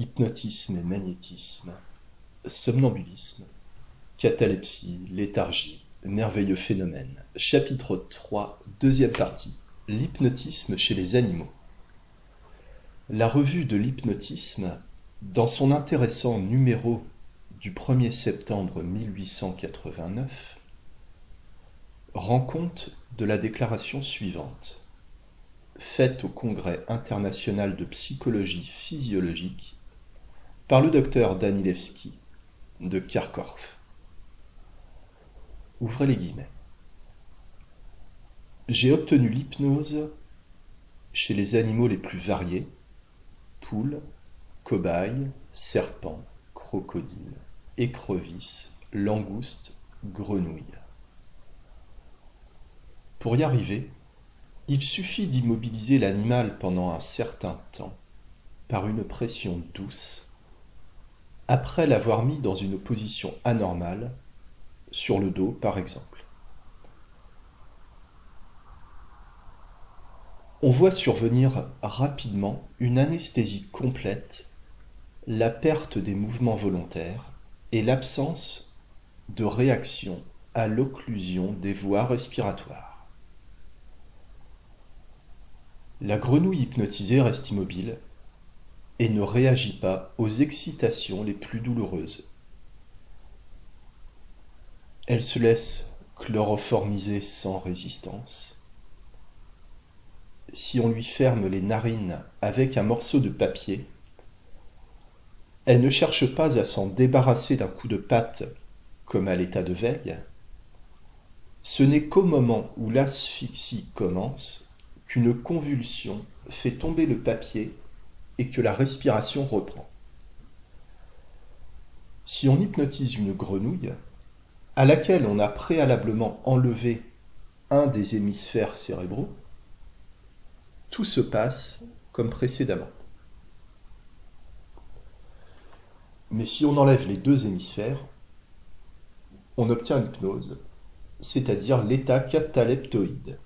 hypnotisme et magnétisme, somnambulisme, catalepsie, léthargie, merveilleux phénomène. Chapitre 3, deuxième partie, l'hypnotisme chez les animaux. La revue de l'hypnotisme, dans son intéressant numéro du 1er septembre 1889, rend compte de la déclaration suivante, faite au Congrès international de psychologie physiologique par le docteur Danilevski de Kharkov. Ouvrez les guillemets. J'ai obtenu l'hypnose chez les animaux les plus variés, poules, cobayes, serpents, crocodiles, écrevisses, langoustes, grenouilles. Pour y arriver, il suffit d'immobiliser l'animal pendant un certain temps par une pression douce, après l'avoir mis dans une position anormale, sur le dos par exemple. On voit survenir rapidement une anesthésie complète, la perte des mouvements volontaires et l'absence de réaction à l'occlusion des voies respiratoires. La grenouille hypnotisée reste immobile et ne réagit pas aux excitations les plus douloureuses. Elle se laisse chloroformiser sans résistance. Si on lui ferme les narines avec un morceau de papier, elle ne cherche pas à s'en débarrasser d'un coup de patte comme à l'état de veille. Ce n'est qu'au moment où l'asphyxie commence qu'une convulsion fait tomber le papier et que la respiration reprend. Si on hypnotise une grenouille, à laquelle on a préalablement enlevé un des hémisphères cérébraux, tout se passe comme précédemment. Mais si on enlève les deux hémisphères, on obtient l'hypnose, c'est-à-dire l'état cataleptoïde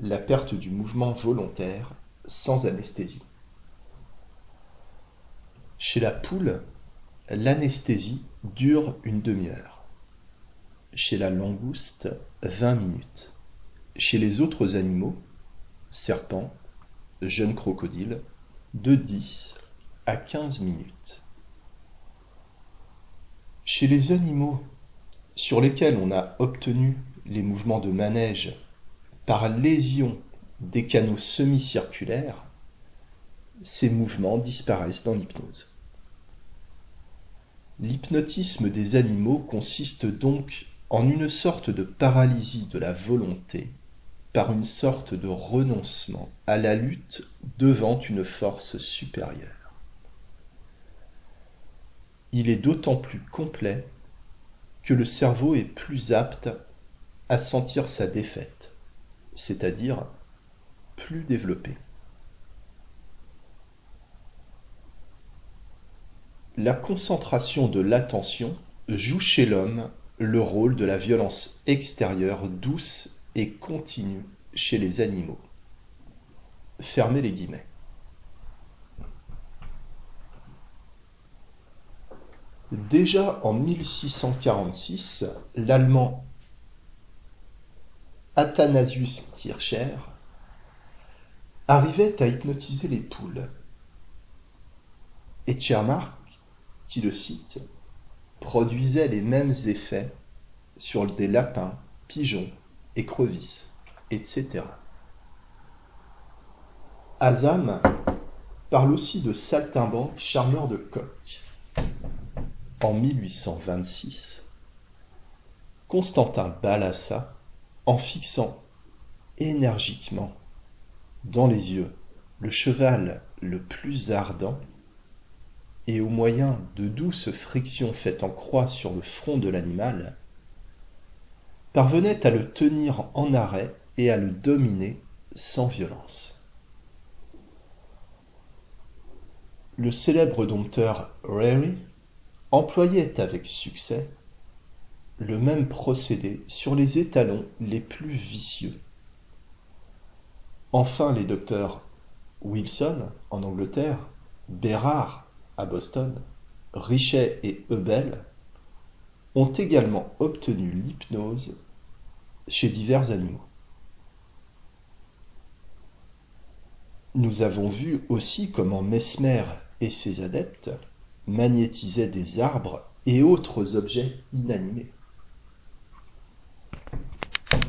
la perte du mouvement volontaire sans anesthésie. Chez la poule, l'anesthésie dure une demi-heure. Chez la langouste, 20 minutes. Chez les autres animaux, serpents, jeunes crocodiles, de 10 à 15 minutes. Chez les animaux sur lesquels on a obtenu les mouvements de manège par lésion des canaux semi-circulaires, ces mouvements disparaissent dans l'hypnose. L'hypnotisme des animaux consiste donc en une sorte de paralysie de la volonté par une sorte de renoncement à la lutte devant une force supérieure. Il est d'autant plus complet que le cerveau est plus apte à sentir sa défaite c'est-à-dire plus développé. La concentration de l'attention joue chez l'homme le rôle de la violence extérieure douce et continue chez les animaux. Fermez les guillemets. Déjà en 1646, l'allemand Athanasius Kircher arrivait à hypnotiser les poules. Et Tschermark, qui le cite, produisait les mêmes effets sur des lapins, pigeons, écrevisses, etc. Azam parle aussi de saltimbanque charmeur de coq. En 1826, Constantin Balassa en fixant énergiquement dans les yeux le cheval le plus ardent, et au moyen de douces frictions faites en croix sur le front de l'animal, parvenait à le tenir en arrêt et à le dominer sans violence. Le célèbre dompteur Rary employait avec succès le même procédé sur les étalons les plus vicieux. Enfin, les docteurs Wilson en Angleterre, Bérard à Boston, Richet et Ebel ont également obtenu l'hypnose chez divers animaux. Nous avons vu aussi comment Mesmer et ses adeptes magnétisaient des arbres et autres objets inanimés.